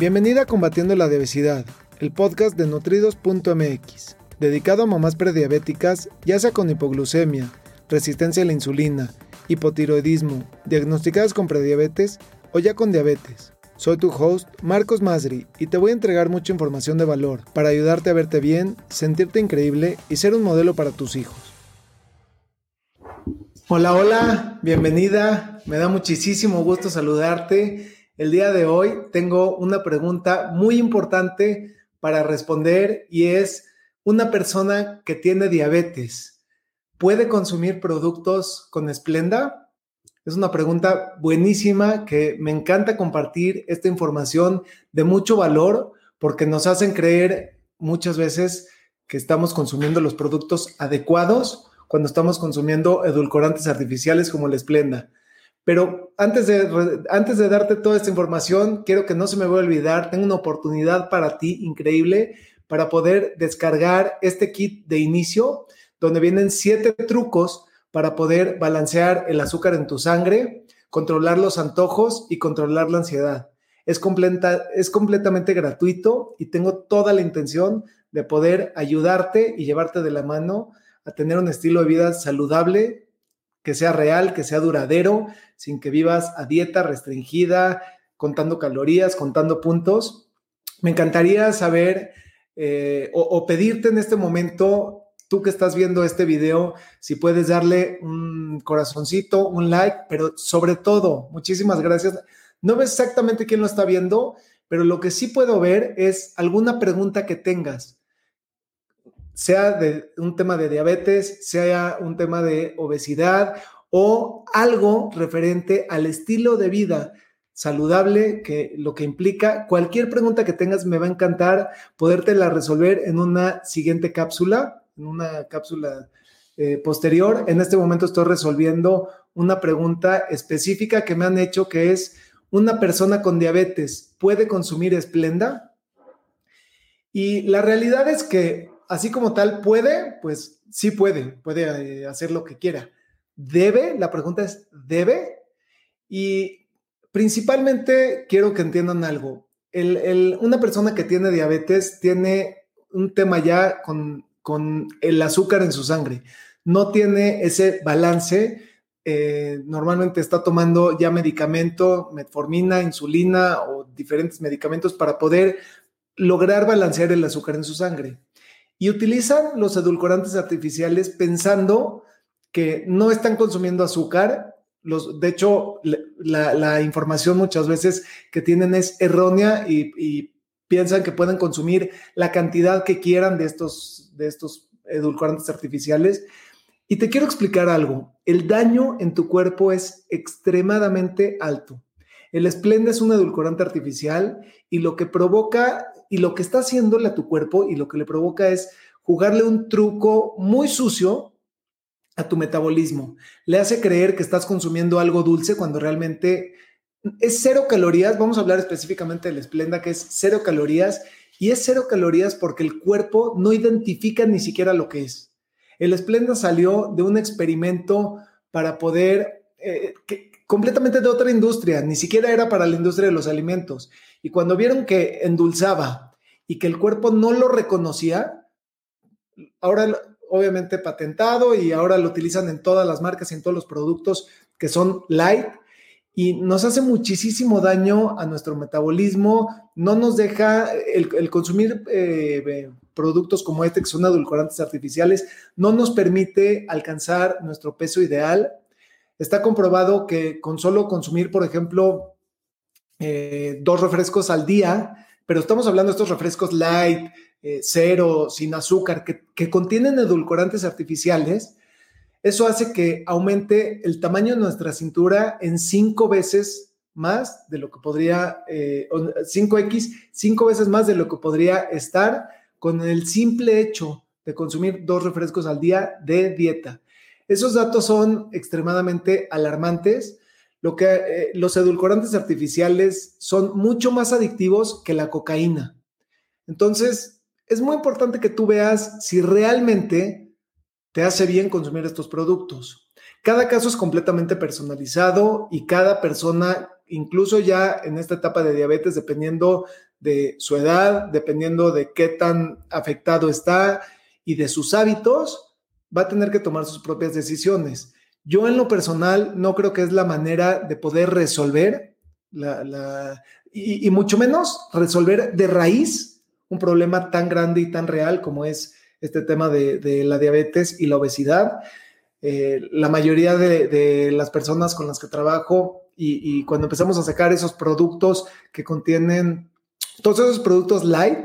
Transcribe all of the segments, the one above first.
Bienvenida a Combatiendo la Obesidad, el podcast de nutridos.mx, dedicado a mamás prediabéticas, ya sea con hipoglucemia, resistencia a la insulina, hipotiroidismo, diagnosticadas con prediabetes o ya con diabetes. Soy tu host, Marcos Masri, y te voy a entregar mucha información de valor para ayudarte a verte bien, sentirte increíble y ser un modelo para tus hijos. Hola, hola, bienvenida. Me da muchísimo gusto saludarte el día de hoy tengo una pregunta muy importante para responder y es, una persona que tiene diabetes, ¿puede consumir productos con esplenda? Es una pregunta buenísima que me encanta compartir esta información de mucho valor porque nos hacen creer muchas veces que estamos consumiendo los productos adecuados cuando estamos consumiendo edulcorantes artificiales como la esplenda. Pero antes de, antes de darte toda esta información, quiero que no se me vaya a olvidar, tengo una oportunidad para ti increíble para poder descargar este kit de inicio, donde vienen siete trucos para poder balancear el azúcar en tu sangre, controlar los antojos y controlar la ansiedad. Es, completa, es completamente gratuito y tengo toda la intención de poder ayudarte y llevarte de la mano a tener un estilo de vida saludable, que sea real, que sea duradero, sin que vivas a dieta restringida, contando calorías, contando puntos. Me encantaría saber eh, o, pedirte en este momento, tú que estás viendo este video, si puedes darle un corazoncito, un like, pero sobre todo, muchísimas gracias. No ves exactamente quién lo está viendo, pero lo que sí puedo ver es alguna pregunta que tengas sea de un tema de diabetes, sea un tema de obesidad o algo referente al estilo de vida saludable, que lo que implica cualquier pregunta que tengas me va a encantar podértela resolver en una siguiente cápsula, en una cápsula eh, posterior. En este momento estoy resolviendo una pregunta específica que me han hecho que es, ¿una persona con diabetes puede consumir esplenda? Y la realidad es que así como tal, ¿puede? Pues sí puede, puede eh, hacer lo que quiera. ¿Debe? La pregunta es, ¿debe? Y principalmente quiero que entiendan algo. una persona que tiene diabetes tiene un tema ya con, el azúcar en su sangre. No tiene ese balance. Eh, normalmente está tomando ya medicamento, metformina, insulina o diferentes medicamentos para poder lograr balancear el azúcar en su sangre y utilizan los edulcorantes artificiales pensando que no están consumiendo azúcar. De hecho, la, información muchas veces que tienen es errónea y, piensan que pueden consumir la cantidad que quieran de estos, de estos edulcorantes artificiales. Y te quiero explicar algo. El daño en tu cuerpo es extremadamente alto. El Splenda es un edulcorante artificial y lo que provoca y lo que está haciéndole a tu cuerpo y lo que le provoca es jugarle un truco muy sucio a tu metabolismo. Le hace creer que estás consumiendo algo dulce cuando realmente es cero calorías. Vamos a hablar específicamente del Splenda, que es cero calorías. Y es cero calorías porque el cuerpo no identifica ni siquiera lo que es. El Splenda salió de un experimento para poder, eh, completamente de otra industria, ni siquiera era para la industria de los alimentos. Y cuando vieron que endulzaba y que el cuerpo no lo reconocía, ahora obviamente patentado y ahora lo utilizan en todas las marcas y en todos los productos que son light y nos hace muchísimo daño a nuestro metabolismo, no nos deja el, consumir eh, productos como este que son adulcorantes artificiales, no nos permite alcanzar nuestro peso ideal. Está comprobado que con solo consumir, por ejemplo, eh, dos refrescos al día, pero estamos hablando de estos refrescos light, eh, cero, sin azúcar, que, contienen edulcorantes artificiales, eso hace que aumente el tamaño de nuestra cintura en cinco veces más de lo que podría, 5X, eh, cinco veces más de lo que podría estar con el simple hecho de consumir dos refrescos al día de dieta. Esos datos son extremadamente alarmantes lo que eh, los edulcorantes artificiales son mucho más adictivos que la cocaína. Entonces, es muy importante que tú veas si realmente te hace bien consumir estos productos. Cada caso es completamente personalizado y cada persona incluso ya en esta etapa de diabetes, dependiendo de su edad, dependiendo de qué tan afectado está y de sus hábitos, va a tener que tomar sus propias decisiones. Yo en lo personal no creo que es la manera de poder resolver la, y, mucho menos resolver de raíz un problema tan grande y tan real como es este tema de, la diabetes y la obesidad. Eh, la mayoría de, las personas con las que trabajo y, cuando empezamos a sacar esos productos que contienen todos esos productos light,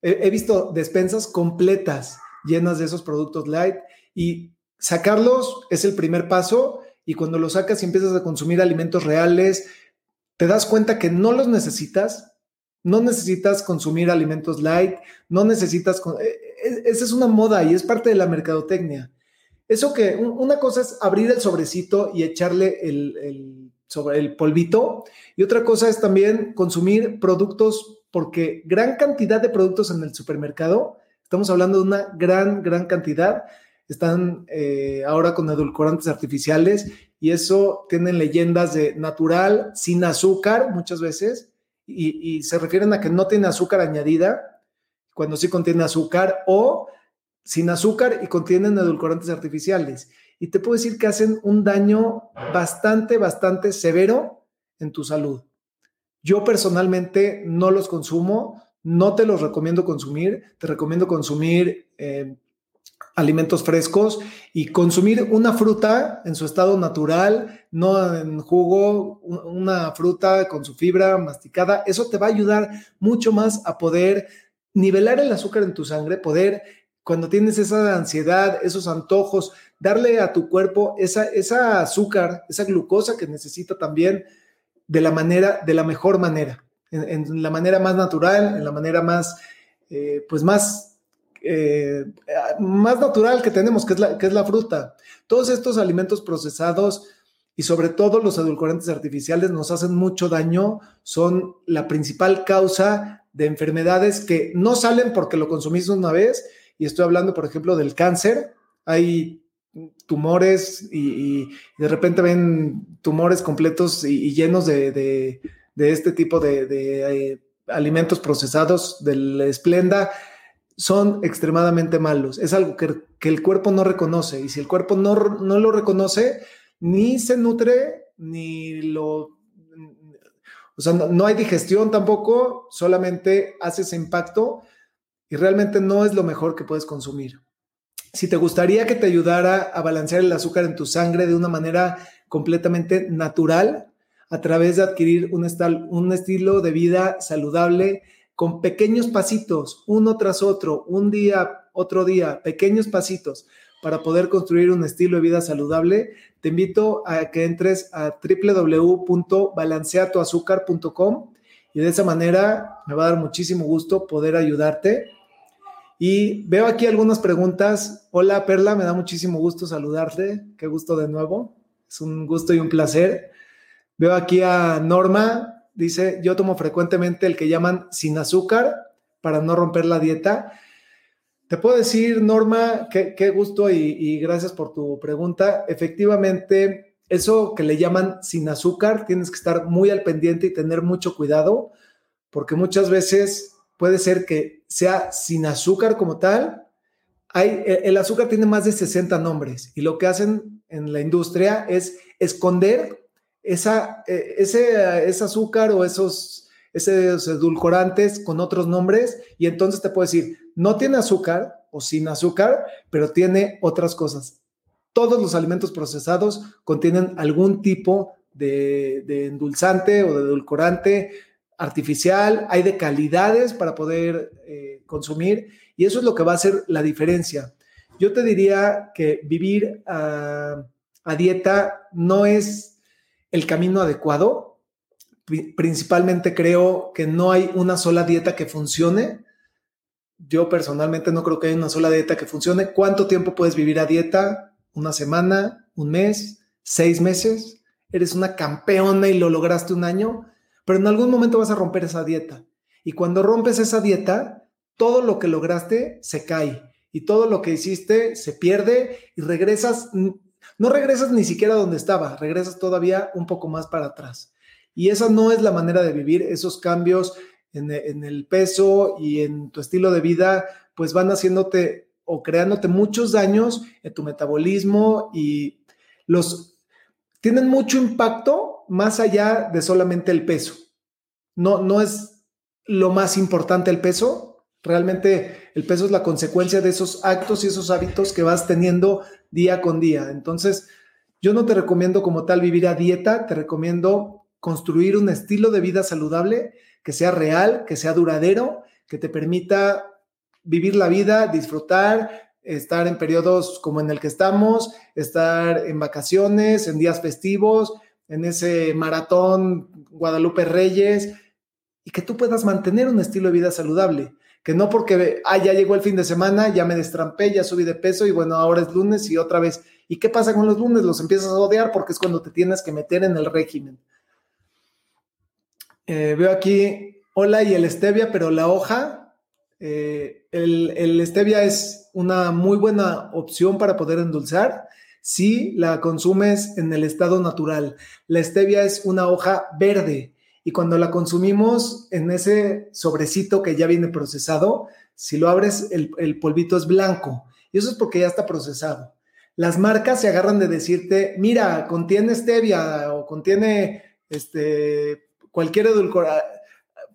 he, visto despensas completas llenas de esos productos light y sacarlos es el primer paso y cuando los sacas y empiezas a consumir alimentos reales, te das cuenta que no los necesitas, no necesitas consumir alimentos light, no necesitas... E, e, esa es una moda y es parte de la mercadotecnia. Eso que una cosa es abrir el sobrecito y echarle el, sobre el polvito y otra cosa es también consumir productos porque gran cantidad de productos en el supermercado, estamos hablando de una gran, gran cantidad, están eh, ahora con edulcorantes artificiales y eso tienen leyendas de natural, sin azúcar muchas veces y, y se refieren a que no tiene azúcar añadida cuando sí contiene azúcar o sin azúcar y contienen edulcorantes artificiales. Y te puedo decir que hacen un daño bastante, bastante severo en tu salud. Yo personalmente no los consumo, no te los recomiendo consumir, te recomiendo consumir eh, alimentos frescos y consumir una fruta en su estado natural, no en jugo, una fruta con su fibra masticada. Eso te va a ayudar mucho más a poder nivelar el azúcar en tu sangre, poder cuando tienes esa ansiedad, esos antojos, darle a tu cuerpo esa, esa azúcar, esa glucosa que necesita también de la manera, de la mejor manera, en, la manera más natural, en la manera más, eh, pues más, eh, más natural que tenemos, que es, la, que es la fruta. Todos estos alimentos procesados y sobre todo los edulcorantes artificiales nos hacen mucho daño, son la principal causa de enfermedades que no salen porque lo consumiste una vez, y estoy hablando, por ejemplo, del cáncer. Hay tumores y, de repente ven tumores completos y, llenos de, este tipo de, eh, alimentos procesados del esplenda son extremadamente malos. Es algo que, el cuerpo no reconoce y si el cuerpo no, no lo reconoce, ni se nutre, ni lo... O sea, no, no hay digestión tampoco, solamente hace ese impacto y realmente no es lo mejor que puedes consumir. Si te gustaría que te ayudara a balancear el azúcar en tu sangre de una manera completamente natural, a través de adquirir un, estilo de vida saludable con pequeños pasitos, uno tras otro, un día, otro día, pequeños pasitos para poder construir un estilo de vida saludable, te invito a que entres a www.balanceatoazúcar.com y de esa manera me va a dar muchísimo gusto poder ayudarte y veo aquí algunas preguntas. Hola Perla, me da muchísimo gusto saludarte. Qué gusto de nuevo. Es un gusto y un placer. Veo aquí a Norma. Dice, yo tomo frecuentemente el que llaman sin azúcar para no romper la dieta. Te puedo decir, Norma, qué, gusto y, y gracias por tu pregunta. Efectivamente, eso que le llaman sin azúcar, tienes que estar muy al pendiente y tener mucho cuidado, porque muchas veces puede ser que sea sin azúcar como tal. Hay, e, el azúcar tiene más de 60 nombres y lo que hacen en la industria es esconder esa, e, ese, ese azúcar o esos, esos edulcorantes con otros nombres y entonces te puedo decir, no tiene azúcar o sin azúcar, pero tiene otras cosas. Todos los alimentos procesados contienen algún tipo de, de endulzante o de edulcorante artificial, hay de calidades para poder eh, consumir y eso es lo que va a hacer la diferencia. Yo te diría que vivir a, dieta no es el camino adecuado. Principalmente creo que no hay una sola dieta que funcione. Yo personalmente no creo que haya una sola dieta que funcione. ¿Cuánto tiempo puedes vivir a dieta? ¿Una semana? ¿Un mes? ¿Seis meses? ¿Eres una campeona y lo lograste un año? pero en algún momento vas a romper esa dieta. Y cuando rompes esa dieta, todo lo que lograste se cae y todo lo que hiciste se pierde y regresas, no regresas ni siquiera donde estaba, regresas todavía un poco más para atrás. Y esa no es la manera de vivir. Esos cambios en, el peso y en tu estilo de vida, pues van haciéndote o creándote muchos daños en tu metabolismo y los tienen mucho impacto más allá de solamente el peso. No, no es lo más importante el peso. Realmente el peso es la consecuencia de esos actos y esos hábitos que vas teniendo día con día. Entonces, yo no te recomiendo como tal vivir a dieta, te recomiendo construir un estilo de vida saludable que sea real, que sea duradero, que te permita vivir la vida, disfrutar, estar en periodos como en el que estamos, estar en vacaciones, en días festivos, en ese maratón Guadalupe Reyes, y que tú puedas mantener un estilo de vida saludable. Que no porque, ah, ya llegó el fin de semana, ya me destrampé, ya subí de peso y bueno, ahora es lunes y otra vez. ¿Y qué pasa con los lunes? Los empiezas a odiar porque es cuando te tienes que meter en el régimen. Eh, veo aquí, hola y el stevia, pero la hoja, eh, el, el stevia es una muy buena opción para poder endulzar si la consumes en el estado natural. La stevia es una hoja verde y cuando la consumimos en ese sobrecito que ya viene procesado, si lo abres, el, polvito es blanco. Y eso es porque ya está procesado. Las marcas se agarran de decirte, mira, contiene stevia o contiene este, cualquier edulcorante,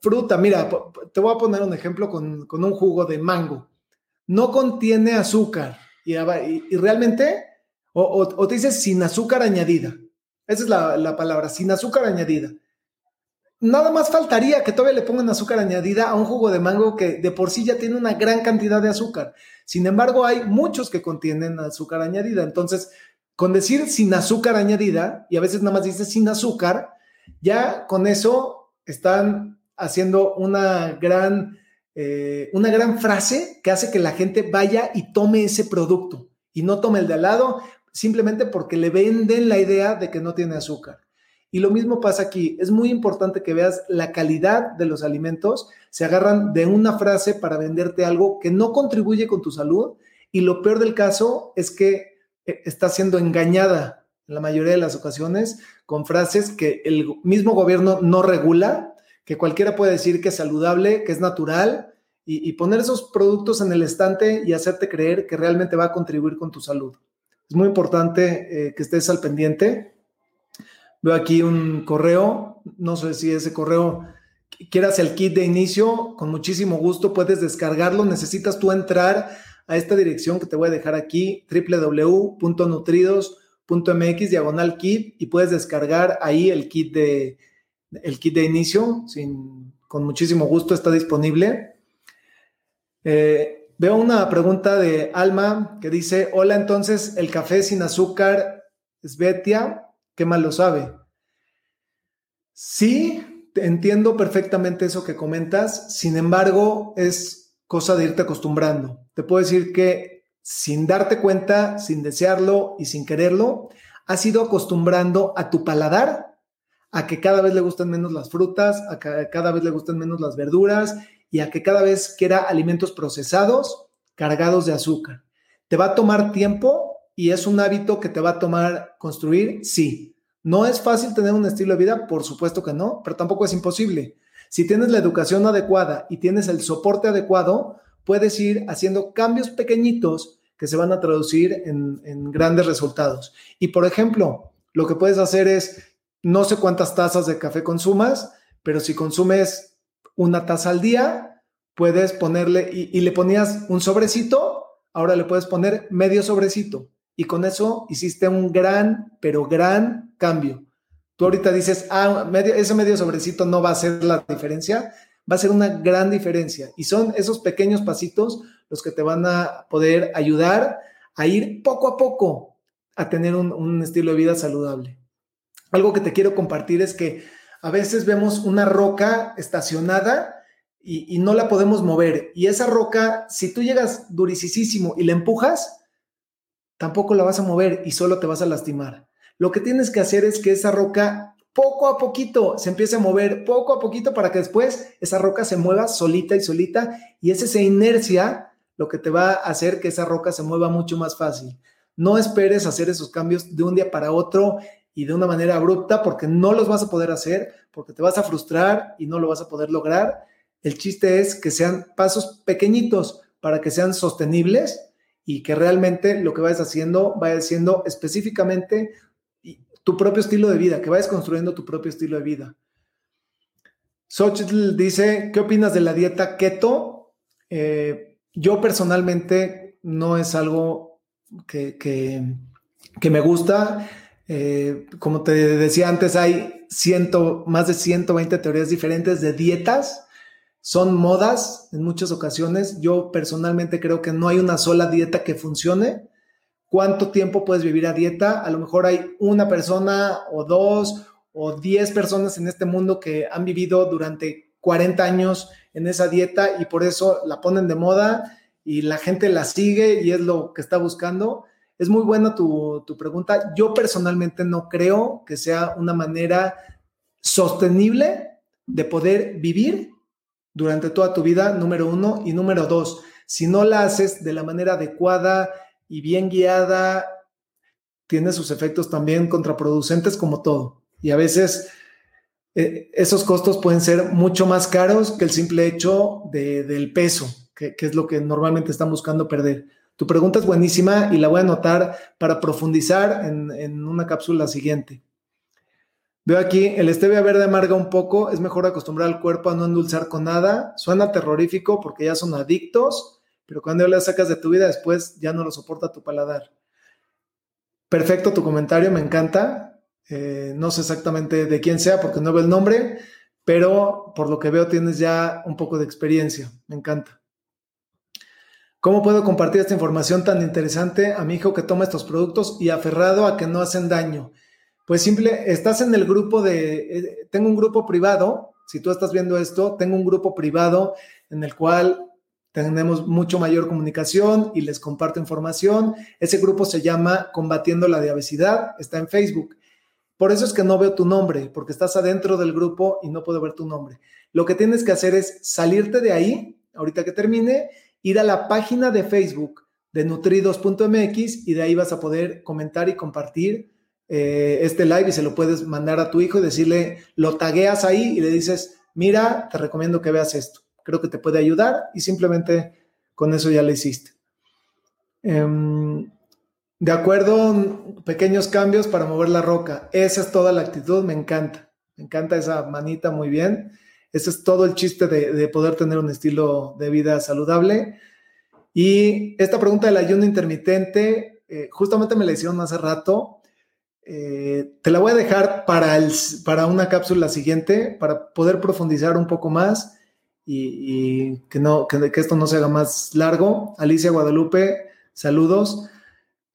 fruta. Mira, te voy a poner un ejemplo con, un jugo de mango. No contiene azúcar y, realmente, o, te dices sin azúcar añadida. Esa es la, la palabra, sin azúcar añadida nada más faltaría que todavía le pongan azúcar añadida a un jugo de mango que de por sí ya tiene una gran cantidad de azúcar. Sin embargo, hay muchos que contienen azúcar añadida. Entonces, con decir sin azúcar añadida, y a veces nada más dice sin azúcar, ya con eso están haciendo una gran, eh, una gran frase que hace que la gente vaya y tome ese producto y no tome el de al lado simplemente porque le venden la idea de que no tiene azúcar. Y lo mismo pasa aquí. Es muy importante que veas la calidad de los alimentos. Se agarran de una frase para venderte algo que no contribuye con tu salud. Y lo peor del caso es que eh, está siendo engañada en la mayoría de las ocasiones con frases que el mismo gobierno no regula, que cualquiera puede decir que es saludable, que es natural, y, poner esos productos en el estante y hacerte creer que realmente va a contribuir con tu salud. Es muy importante eh, que estés al pendiente Veo aquí un correo, no sé si ese correo quieras el kit de inicio, con muchísimo gusto puedes descargarlo. Necesitas tú entrar a esta dirección que te voy a dejar aquí, www.nutridos.mx diagonal kit y puedes descargar ahí el kit de, el kit de inicio. Sin, con muchísimo gusto está disponible. Eh, veo una pregunta de Alma que dice, hola, entonces el café sin azúcar es Betia. ¿Qué mal lo sabe? Sí, entiendo perfectamente eso que comentas, sin embargo, es cosa de irte acostumbrando. Te puedo decir que sin darte cuenta, sin desearlo y sin quererlo, has ido acostumbrando a tu paladar a que cada vez le gustan menos las frutas, a que cada vez le gustan menos las verduras y a que cada vez quiera alimentos procesados cargados de azúcar. ¿Te va a tomar tiempo? Y es un hábito que te va a tomar construir, sí. ¿No es fácil tener un estilo de vida? Por supuesto que no, pero tampoco es imposible. Si tienes la educación adecuada y tienes el soporte adecuado, puedes ir haciendo cambios pequeñitos que se van a traducir en, grandes resultados. Y por ejemplo, lo que puedes hacer es, no sé cuántas tazas de café consumas, pero si consumes una taza al día, puedes ponerle y le ponías un sobrecito, ahora le puedes poner medio sobrecito y con eso hiciste un gran, pero gran cambio. Tú ahorita dices, ah, ese medio sobrecito no va a ser la diferencia, va a ser una gran diferencia. Y son esos pequeños pasitos los que te van a poder ayudar a ir poco a poco a tener un, estilo de vida saludable. Algo que te quiero compartir es que a veces vemos una roca estacionada y, y no la podemos mover. Y esa roca, si tú llegas durisísimo y la empujas, tampoco la vas a mover y solo te vas a lastimar. Lo que tienes que hacer es que esa roca poco a poquito se empiece a mover, poco a poquito para que después esa roca se mueva solita y solita y es esa inercia lo que te va a hacer que esa roca se mueva mucho más fácil. No esperes hacer esos cambios de un día para otro y de una manera abrupta porque no los vas a poder hacer, porque te vas a frustrar y no lo vas a poder lograr. El chiste es que sean pasos pequeñitos para que sean sostenibles y que realmente lo que vayas haciendo vaya siendo específicamente tu propio estilo de vida, que vayas construyendo tu propio estilo de vida. Xochitl dice, ¿qué opinas de la dieta keto? Eh, yo personalmente no es algo que, que me gusta. Eh, como te decía antes, hay ciento, más de 120 teorías diferentes de dietas. Son modas en muchas ocasiones. Yo personalmente creo que no hay una sola dieta que funcione. ¿Cuánto tiempo puedes vivir a dieta? A lo mejor hay una persona o dos o diez personas en este mundo que han vivido durante 40 años en esa dieta y por eso la ponen de moda y la gente la sigue y es lo que está buscando es muy buena tu, pregunta. Yo personalmente no creo que sea una manera sostenible de poder vivir durante toda tu vida, número uno. Y número dos, si no la haces de la manera adecuada y bien guiada, tiene sus efectos también contraproducentes como todo. Y a veces eh, esos costos pueden ser mucho más caros que el simple hecho del peso, que, que es lo que normalmente están buscando perder. Tu pregunta es buenísima y la voy a anotar para profundizar en, una cápsula siguiente. Veo aquí, el stevia verde amarga un poco, es mejor acostumbrar al cuerpo a no endulzar con nada. Suena terrorífico porque ya son adictos, pero cuando la sacas de tu vida después ya no lo soporta tu paladar. Perfecto tu comentario, me encanta. Eh, no sé exactamente de quién sea porque no veo el nombre, pero por lo que veo tienes ya un poco de experiencia, me encanta. ¿Cómo puedo compartir esta información tan interesante a mi hijo que toma estos productos y aferrado a que no hacen daño? Pues simple, estás en el grupo de, eh, tengo un grupo privado, si tú estás viendo esto, tengo un grupo privado en el cual tenemos mucho mayor comunicación y les comparto información. Ese grupo se llama Combatiendo la Diabesidad, está en Facebook. Por eso es que no veo tu nombre, porque estás adentro del grupo y no puedo ver tu nombre. Lo que tienes que hacer es salirte de ahí, ahorita que termine, ir a la página de Facebook de nutridos.mx y de ahí vas a poder comentar y compartir eh, este live y se lo puedes mandar a tu hijo y decirle, lo tagueas ahí y le dices, mira, te recomiendo que veas esto. Creo que te puede ayudar y simplemente con eso ya lo hiciste. Em, de acuerdo, pequeños cambios para mover la roca. Esa es toda la actitud, me encanta. Me encanta esa manita muy bien. Ese es todo el chiste de, poder tener un estilo de vida saludable. Y esta pregunta del ayuno intermitente, eh, justamente me la hicieron hace rato. Eh, te la voy a dejar para, el, para una cápsula siguiente, para poder profundizar un poco más y, que, no, que, que, esto no se haga más largo. Alicia Guadalupe, saludos.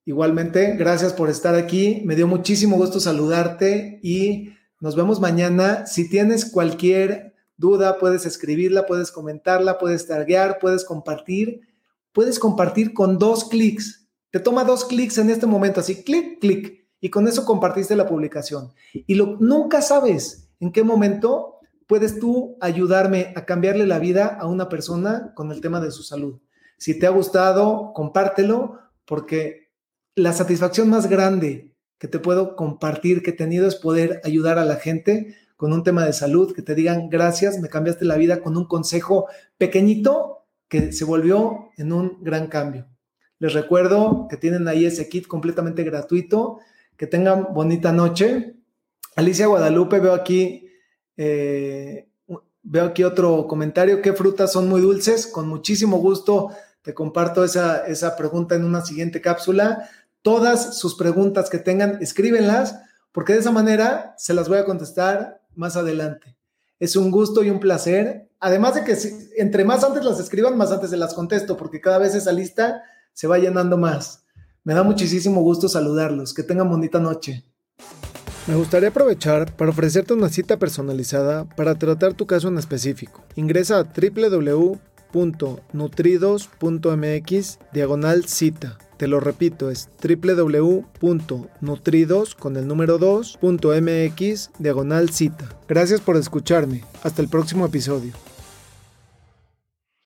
Igualmente, gracias por estar aquí. Me dio muchísimo gusto saludarte y nos vemos mañana. Si tienes cualquier duda, puedes escribirla, puedes comentarla, puedes taguear, puedes compartir. Puedes compartir con dos clics. Te toma dos clics en este momento, así, clic, clic, y con eso compartiste la publicación. Y lo, nunca sabes en qué momento puedes tú ayudarme a cambiarle la vida a una persona con el tema de su salud. Si te ha gustado, compártelo, porque la satisfacción más grande que te puedo compartir que he tenido es poder ayudar a la gente con un tema de salud, que te digan gracias, me cambiaste la vida con un consejo pequeñito que se volvió en un gran cambio. Les recuerdo que tienen ahí ese kit completamente gratuito. Que tengan bonita noche. Alicia Guadalupe, veo aquí, eh, veo aquí otro comentario. ¿Qué frutas son muy dulces? Con muchísimo gusto te comparto esa, esa pregunta en una siguiente cápsula. Todas sus preguntas que tengan, escríbenlas, porque de esa manera se las voy a contestar más adelante. Es un gusto y un placer. Además de que entre más antes las escriban, más antes se las contesto, porque cada vez esa lista se va llenando más. Me da muchísimo gusto saludarlos. Que tengan bonita noche. Me gustaría aprovechar para ofrecerte una cita personalizada para tratar tu caso en específico. Ingresa a www.nutridos.mx diagonal cita te lo repito, es www.nutridos con el número 2.mx diagonal cita. Gracias por escucharme. Hasta el próximo episodio.